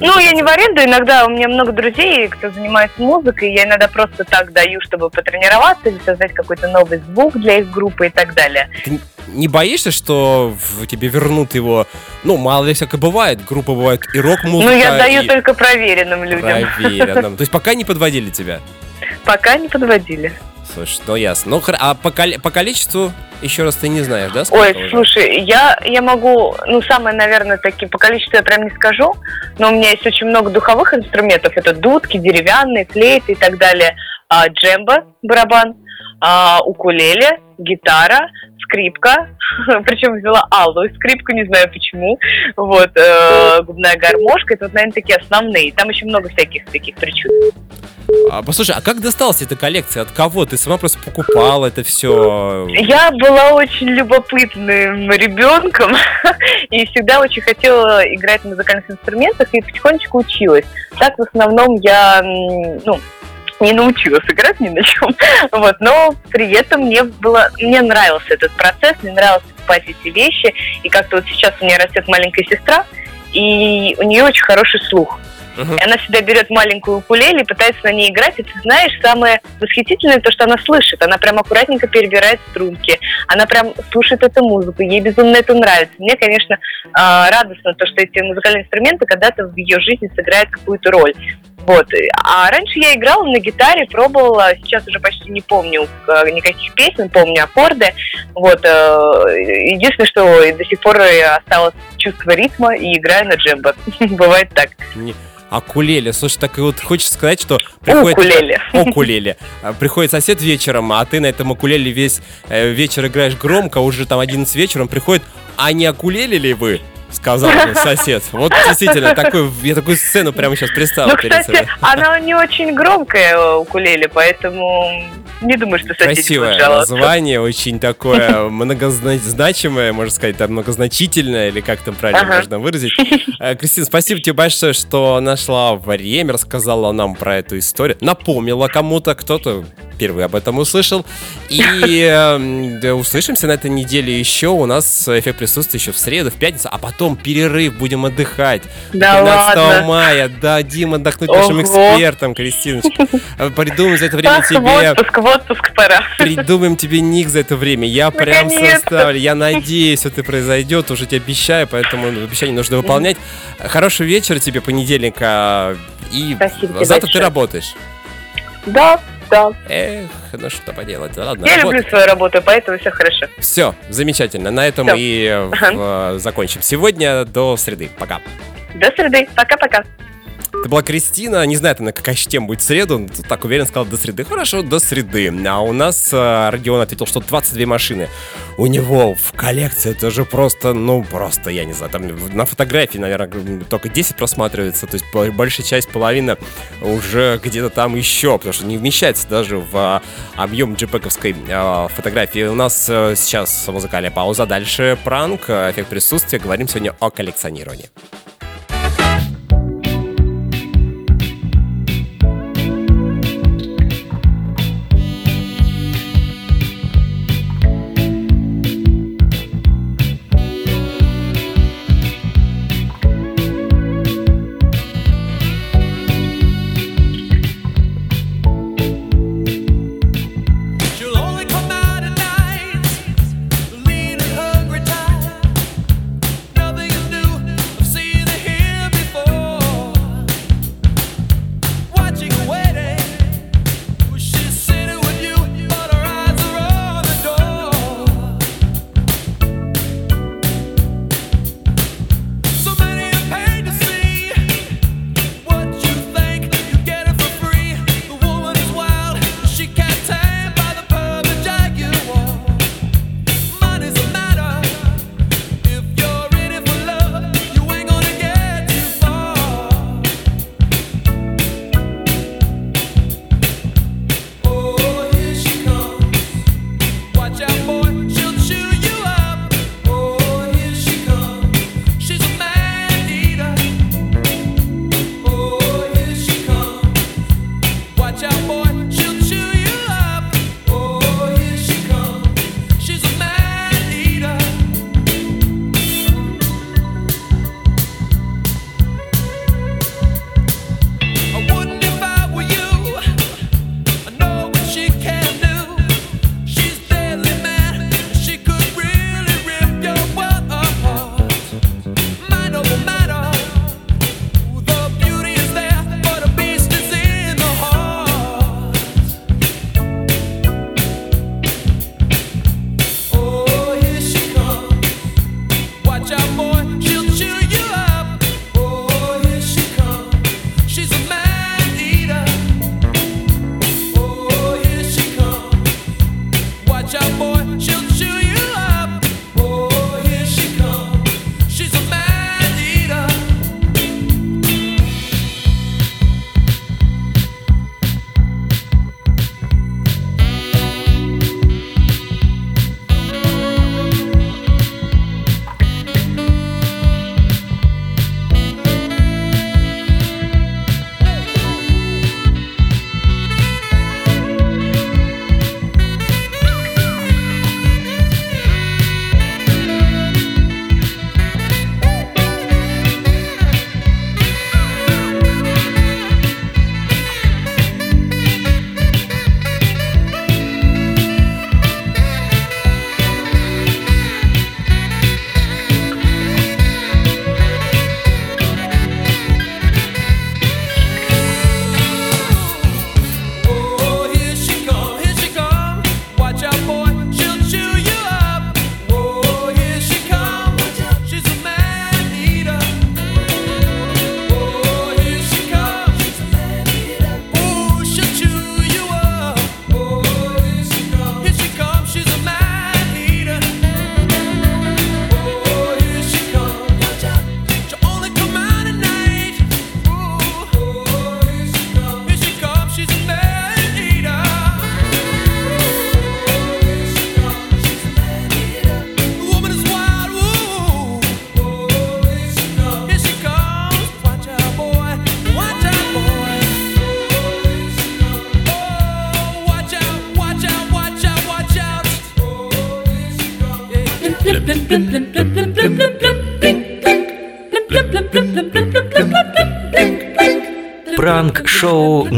Ну, я не в аренду, иногда у меня много друзей, кто занимается музыкой, я иногда просто так даю, чтобы потренироваться или создать какой-то новый звук для их группы и так далее. Ты не боишься, что в тебе вернут его? Ну, мало ли всякое бывает. Группа бывает и рок-музыка, Ну, я даю и только проверенным людям. проверенным. То есть пока не подводили тебя? Пока не подводили. Слушай, ну ясно. Ну, а по, по количеству еще раз ты не знаешь, да? сколько Ой, уже? слушай, я, я могу, ну, самое, наверное, таки по количеству я прям не скажу, но у меня есть очень много духовых инструментов. Это дудки, деревянные, флейты и так далее. а, джембо, барабан, а, укулеле, гитара, скрипка, причем взяла алую скрипку, не знаю почему, вот, э, губная гармошка, это, вот, наверное, такие основные, там еще много всяких таких причуд. А, послушай, а как досталась эта коллекция? От кого? Ты сама просто покупала это все? Я была очень любопытным ребенком и всегда очень хотела играть на музыкальных инструментах и потихонечку училась. Так в основном я, ну, не научилась играть ни на чем, вот, но при этом мне было, мне нравился этот процесс, мне нравилось покупать эти вещи, и как-то вот сейчас у меня растет маленькая сестра, и у нее очень хороший слух. И она всегда берет маленькую укулеле и пытается на ней играть. И ты знаешь, самое восхитительное то, что она слышит. Она прям аккуратненько перебирает струнки. Она прям слушает эту музыку. Ей безумно это нравится. Мне, конечно, а, радостно то, что эти музыкальные инструменты когда-то в ее жизни сыграют какую-то роль. Вот. А раньше я играла на гитаре, пробовала, сейчас уже почти не помню э, никаких песен, помню аккорды. Вот. э, Единственное, что до сих пор осталось чувство ритма и играю на джембо. Бывает так. Акулеле. Слушай, так и вот хочешь сказать, что приходит... Укулеле. Укулеле. А, Приходит сосед вечером, а ты на этом укулеле весь э, вечер играешь громко, уже там 11 вечера, он приходит, а не окулели ли вы? Сказал сосед. Вот действительно, такой, я такую сцену прямо сейчас представил Ну, перед кстати, собой. она не очень громкая э, укулеле, поэтому не думаю, что соседи будут Красивое жаловаться. название, очень такое многозначимое, можно сказать, там многозначительное, или как там правильно Ага. можно выразить. Э, Кристина, спасибо тебе большое, что нашла время, рассказала нам про эту историю, напомнила кому-то, кто-то впервые об этом услышал. И э, да, услышимся на этой неделе еще. У нас эффект присутствия еще в среду, в пятницу, а потом перерыв, будем отдыхать. Да 13 ладно. мая дадим отдохнуть нашим экспертам, Кристиночка. Э, Придумаем за это время в тебе отпуск, в отпуск пора. Придумаем тебе ник за это время. Я прям составлю. Я надеюсь, это произойдет. Уже тебе обещаю, поэтому обещание нужно выполнять. Хорошего вечера тебе, понедельника. И Спасибо завтра ты работаешь. Да, да. Эх, ну что поделать. Ладно, Я люблю свою работу, поэтому все хорошо. Все, замечательно. На этом Всё. и э, в- э, закончим. Сегодня до среды. Пока. До среды. Пока-пока. Это была Кристина. Не знаю, она какая тема будет в среду. Так уверенно сказал до среды. Хорошо, до среды. А у нас э, Родион ответил, что 22 машины. У него в коллекции это же просто, ну, просто, я не знаю, там на фотографии, наверное, только 10 просматривается. То есть большая часть, половина уже где-то там еще, потому что не вмещается даже в а, объем джипековской а, фотографии. У нас э, сейчас музыкальная пауза. Дальше пранк, э, эффект присутствия. Говорим сегодня о коллекционировании.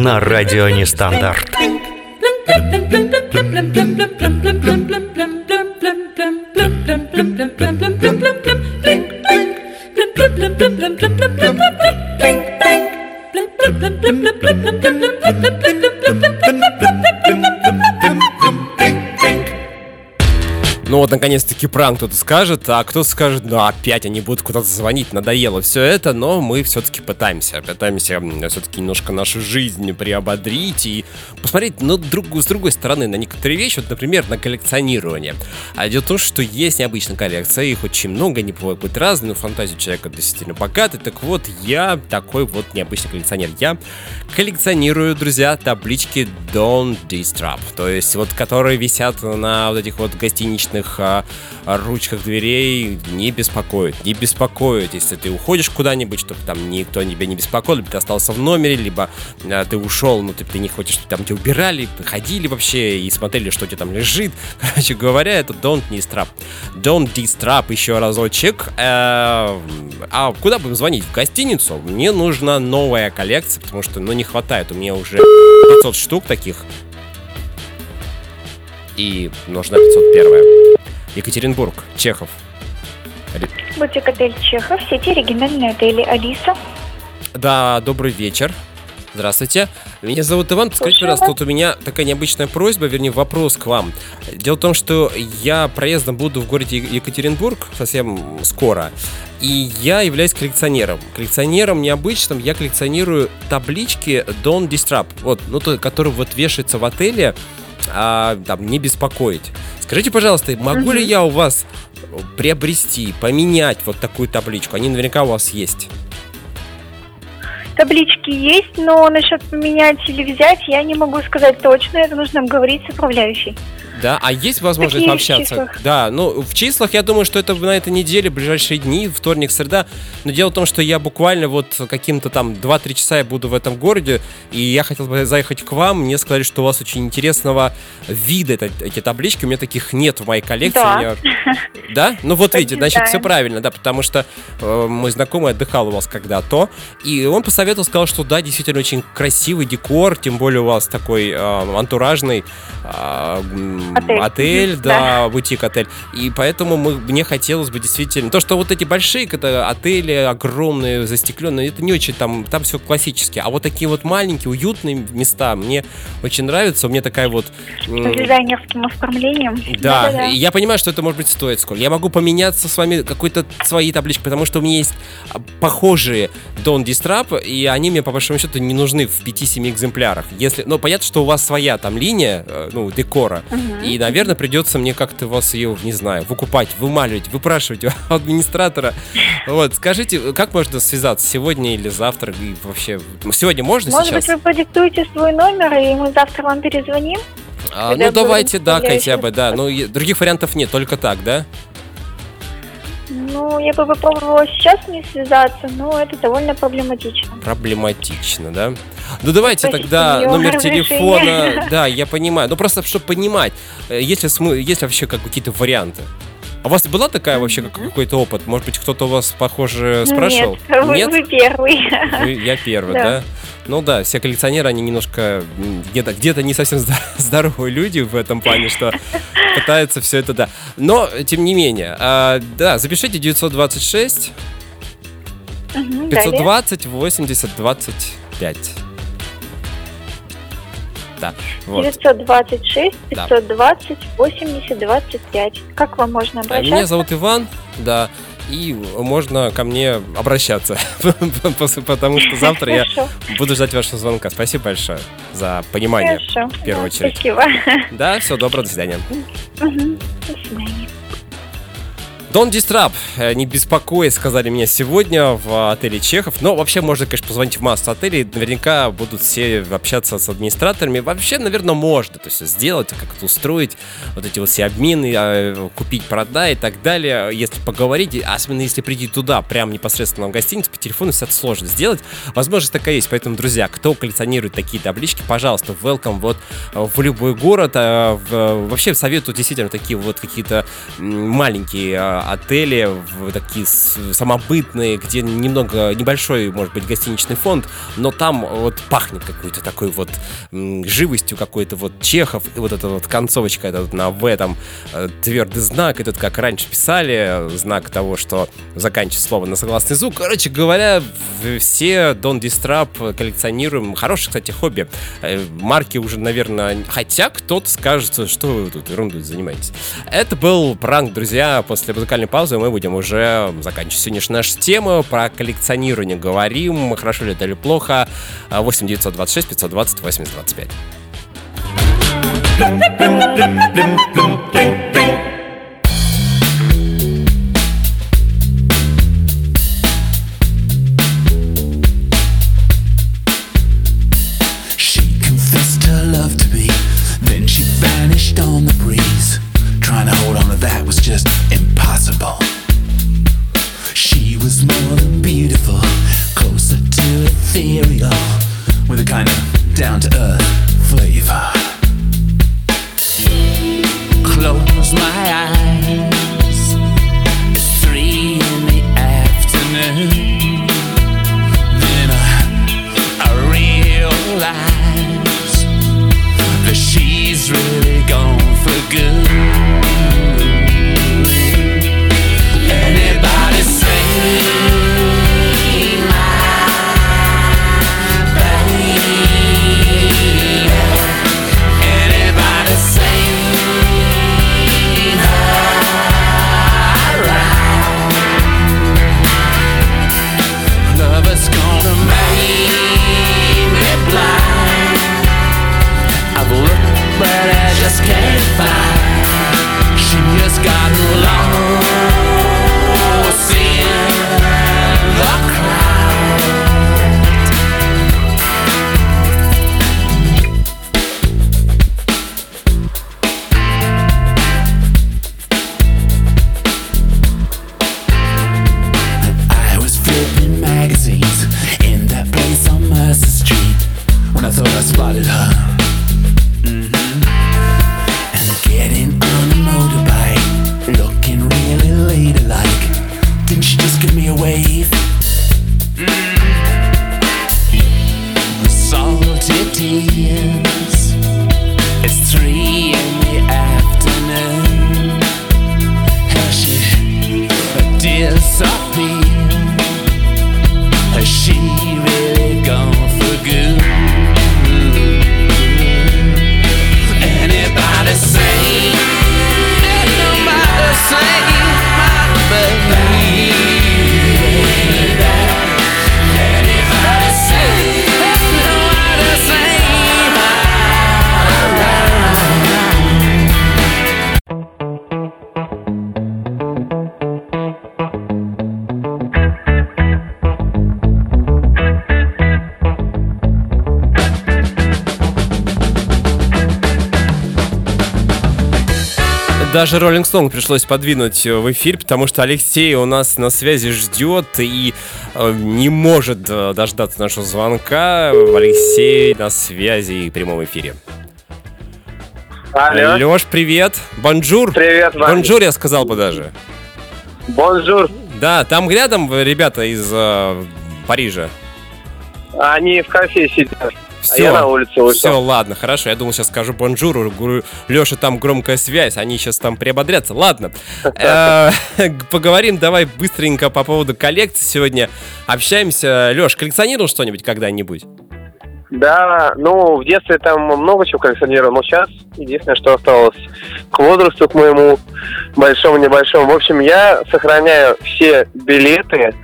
На радио Нестандарт. Вот, наконец-таки пранк кто-то скажет, а кто скажет, ну опять они будут куда-то звонить, надоело все это, но мы все-таки пытаемся, пытаемся все-таки немножко нашу жизнь приободрить и посмотреть, ну, друг, с другой стороны, на некоторые вещи, вот, например, на коллекционирование. А дело в том, что есть необычная коллекция, их очень много, они бывают быть разные, но фантазия человека действительно богатая, так вот, я такой вот необычный коллекционер. Я коллекционирую, друзья, таблички Don't Disturb, то есть вот, которые висят на вот этих вот гостиничных а, ручках дверей, не беспокоит, не беспокоит, если ты уходишь куда-нибудь, чтобы там никто тебя не беспокоил, либо ты остался в номере, либо а, ты ушел, но ты, ты не хочешь, чтобы там тебя убирали, ходили вообще и смотрели, что у тебя там лежит. Короче говоря, это Don't Disturb. Don't Disturb еще разочек. Э, а куда будем звонить? В гостиницу? Мне нужна новая коллекция, потому что, ну, не хватает. У меня уже 500 штук таких. И нужна 501. Екатеринбург, Чехов. Бутик отель Чехов, сети оригинальные отели Алиса. Да, добрый вечер. Здравствуйте. Меня зовут Иван. Скажите, Слушаю пожалуйста, тут у меня такая необычная просьба, вернее, вопрос к вам. Дело в том, что я проездом буду в городе Екатеринбург совсем скоро. И я являюсь коллекционером. Коллекционером необычным. Я коллекционирую таблички Don't Disturb. Вот, ну, то, которые вот вешаются в отеле, а, там, не беспокоить. Скажите, пожалуйста, могу ли я у вас приобрести, поменять вот такую табличку? Они наверняка у вас есть. Таблички есть, но насчет поменять или взять я не могу сказать точно, это нужно обговорить с управляющей. Да, а есть возможность Какие в пообщаться? Да, ну в числах я думаю, что это на этой неделе, ближайшие дни, вторник, среда. Но дело в том, что я буквально вот каким-то там 2-3 часа я буду в этом городе, и я хотел бы заехать к вам. Мне сказали, что у вас очень интересного вида это- эти таблички. У меня таких нет в моей коллекции. Да. Меня- Да? Ну вот видите, значит, все правильно, да, потому что э, мой знакомый отдыхал у вас когда-то, и он посоветовал, сказал, что да, действительно очень красивый декор, тем более у вас такой э, антуражный э, Отель. отель, да, да. бутик-отель. И поэтому мы, мне хотелось бы действительно... То, что вот эти большие это отели, огромные, застекленные, это не очень там, там все классически. А вот такие вот маленькие, уютные места мне очень нравятся. У меня такая вот... С дизайнерским оформлением. да, Да-да-да. и я понимаю, что это может быть стоит сколько. Я могу поменяться с вами какой-то своей табличкой, потому что у меня есть а, похожие Don't Disturb, и они мне по большому счету не нужны в 5-7 экземплярах. Если, ну, понятно, что у вас своя там линия, э, ну, декора, И, наверное, придется мне как-то вас ее, не знаю, выкупать, вымаливать, выпрашивать у администратора. Вот, скажите, как можно связаться сегодня или завтра, и вообще, сегодня можно Может сейчас? быть, вы продиктуете свой номер, и мы завтра вам перезвоним? А, когда ну, давайте, да, хотя бы, да. Ну, других вариантов нет, только так, да? Ну, я бы попробовала сейчас не связаться, но это довольно проблематично. Проблематично, да? Ну давайте Просить тогда номер телефона. Да, я понимаю. Ну просто чтобы понимать, э, есть ли, смы- есть вообще как какие-то варианты. А у вас была такая вообще как- какой-то опыт? Может быть, кто-то у вас, похоже, спрашивал? Нет, вы, вы первый. Вы- я первый, Да. да? Ну да, все коллекционеры, они немножко где-то где не совсем здоровые люди в этом плане, что пытаются все это, да. Но, тем не менее, а, да, запишите 926 Мгм, далее. 520 80 25. Да, вот. 926 Да. 520 80 25. Как вам можно А обращаться? Меня зовут Иван, да, и можно ко мне обращаться, потому что завтра я буду ждать вашего звонка. Спасибо большое за понимание, Хорошо. в первую Да, очередь. Спасибо. Да, все, доброго, до свидания. До свидания. Don't Disturb, э, не беспокой, сказали мне сегодня в отеле Чехов. Но вообще можно, конечно, позвонить в массу отелей. Наверняка будут все общаться с администраторами. Вообще, наверное, можно. То есть сделать, как-то устроить вот эти вот все обмены, э, купить, продать и так далее. Если поговорить, особенно если прийти туда, прям непосредственно в гостиницу, по телефону все это сложно сделать. Возможность такая есть. Поэтому, друзья, кто коллекционирует такие таблички, пожалуйста, welcome вот э, в любой город. э, Вообще советую действительно такие вот какие-то маленькие э, отели в такие самобытные, где немного небольшой, может быть, гостиничный фонд, но там вот пахнет какой-то такой вот живостью какой-то вот Чехов, и вот эта вот концовочка это вот на В там э, твердый знак, и тут как раньше писали, знак того, что заканчивается слово на согласный звук. Короче говоря, все Don Distrap коллекционируем. Хорошее, кстати, хобби. Э, Марки уже, наверное, хотя кто-то скажет, что вы тут ерундой занимаетесь. Это был пранк, друзья. После музыкальной паузы мы будем уже заканчивать сегодняшнюю нашу тему. Про коллекционирование говорим. Хорошо ли это или плохо. А, 8 926 520 80 lost in the crowd. Даже Rolling Stone пришлось подвинуть э, в эфир, потому что Алексей у нас на связи ждет и э, не может э, дождаться нашего звонка. Алексей на связи и в прямом эфире. Алло. Леш, привет. Bonjour. Привет, Ваня. Bonjour я сказал бы даже. Bonjour. Да, там рядом ребята из э, Парижа. Они в кафе сидят. А Все, я на улице вышел. Все, ладно, хорошо. Я думал, сейчас скажу бонжуру. Говорю, Леша, там громкая связь, они сейчас там приободрятся. Ладно. Э, Поговорим давай быстренько по поводу коллекции. Сегодня общаемся. Леш, коллекционировал что-нибудь когда-нибудь? Да, ну, в детстве там много чего коллекционировал, но сейчас единственное, что осталось к возрасту, к моему большому-небольшому. В общем, я сохраняю все билеты,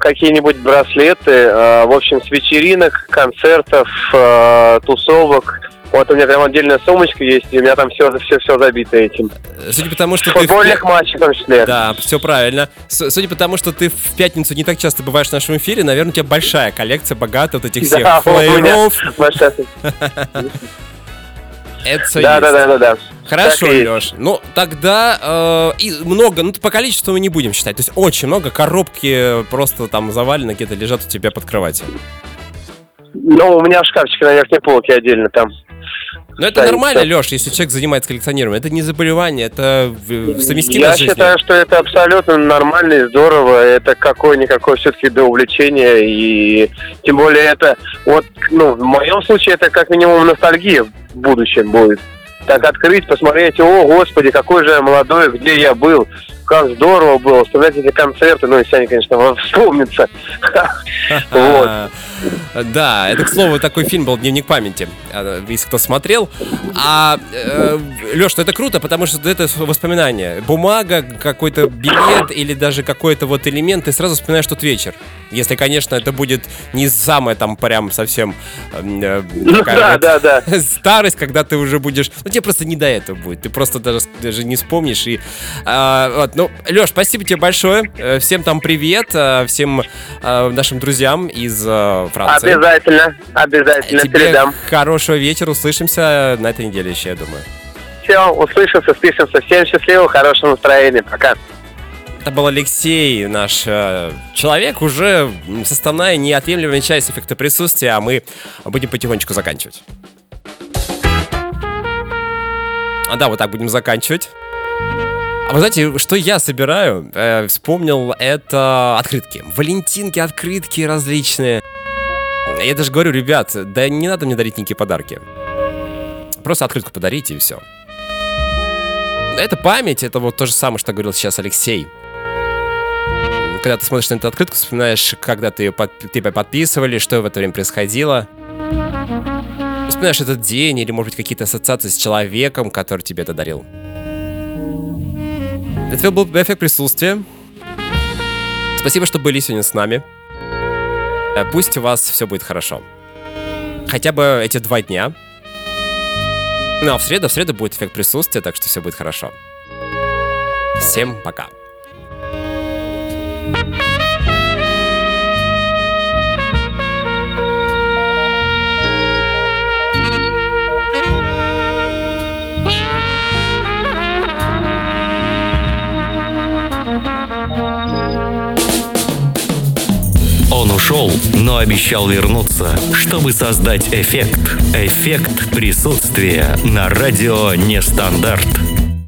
какие-нибудь браслеты, э, в общем, с вечеринок, концертов, э, тусовок. Вот у меня прям отдельная сумочка есть, и у меня там все, все, все забито этим. Судя по тому, что ты... Футбольных пя- матчей в том числе. Да, все правильно. Судя по тому, что ты в пятницу не так часто бываешь в нашем эфире, наверное, у тебя большая коллекция богата вот этих всех Да, вот Это Да, да, да, да, да. Хорошо. Леш. Ну, тогда э, и много, ну, по количеству мы не будем считать. То есть очень много, коробки просто там завалены, где-то лежат у тебя под кроватью. Ну, у меня шкафчик на верхней полке отдельно там. Но это стоит. нормально, Леш, если человек занимается коллекционированием. Это не заболевание, это э, совместимо Я с жизнью. считаю, что это абсолютно нормально и здорово. Это какое-никакое все-таки до увлечения. И тем более это, вот, ну, в моем случае это как минимум ностальгия в будущем будет. Так открыть, посмотреть, о, господи, какой же я молодой, где я был, как здорово было, вспоминать эти концерты, ну, если они, конечно, вспомнятся. А, Да, это, к слову, такой фильм был «Дневник памяти», а, если кто смотрел. А, Леш, это круто, потому что это воспоминание. Бумага, какой-то билет или даже какой-то вот элемент, ты сразу вспоминаешь тот вечер. Если, конечно, это будет не самая там прям совсем м, э, такая да, вот да, да. старость, когда ты уже будешь... Ну, тебе просто не до этого будет. Ты просто даже, даже не вспомнишь. И, а, вот, ну, Леш, спасибо тебе большое. Э, Всем там привет. э, Всем э, нашим друзьям из Франции. Обязательно, обязательно Тебе передам. хорошего вечера. Услышимся на этой неделе еще, я думаю. Все, услышимся, спишемся. Всем счастливо, хорошего настроения. Пока. Это был Алексей, наш э, человек, уже составная, неотъемлемая часть эффекта присутствия, а мы будем потихонечку заканчивать. А да, вот так будем заканчивать. А вы знаете, что я собираю? Э, вспомнил, это открытки. Валентинки, открытки различные. Я даже говорю, ребят, да не надо мне дарить никакие подарки. Просто открытку подарите и все. Это память, это вот то же самое, что говорил сейчас Алексей. Когда ты смотришь на эту открытку, вспоминаешь, когда ты ее под- тебя подписывали, что в это время происходило. Вспоминаешь этот день или, может быть, какие-то ассоциации с человеком, который тебе это дарил. Это был эффект присутствия. Спасибо, что были сегодня с нами. Э, Пусть у вас все будет хорошо. Хотя бы эти два дня. Ну а в среду, в среду будет эффект присутствия, так что все будет хорошо. Всем пока. Он ушел, но обещал вернуться, чтобы создать эффект. Эффект присутствия на радио Нестандарт.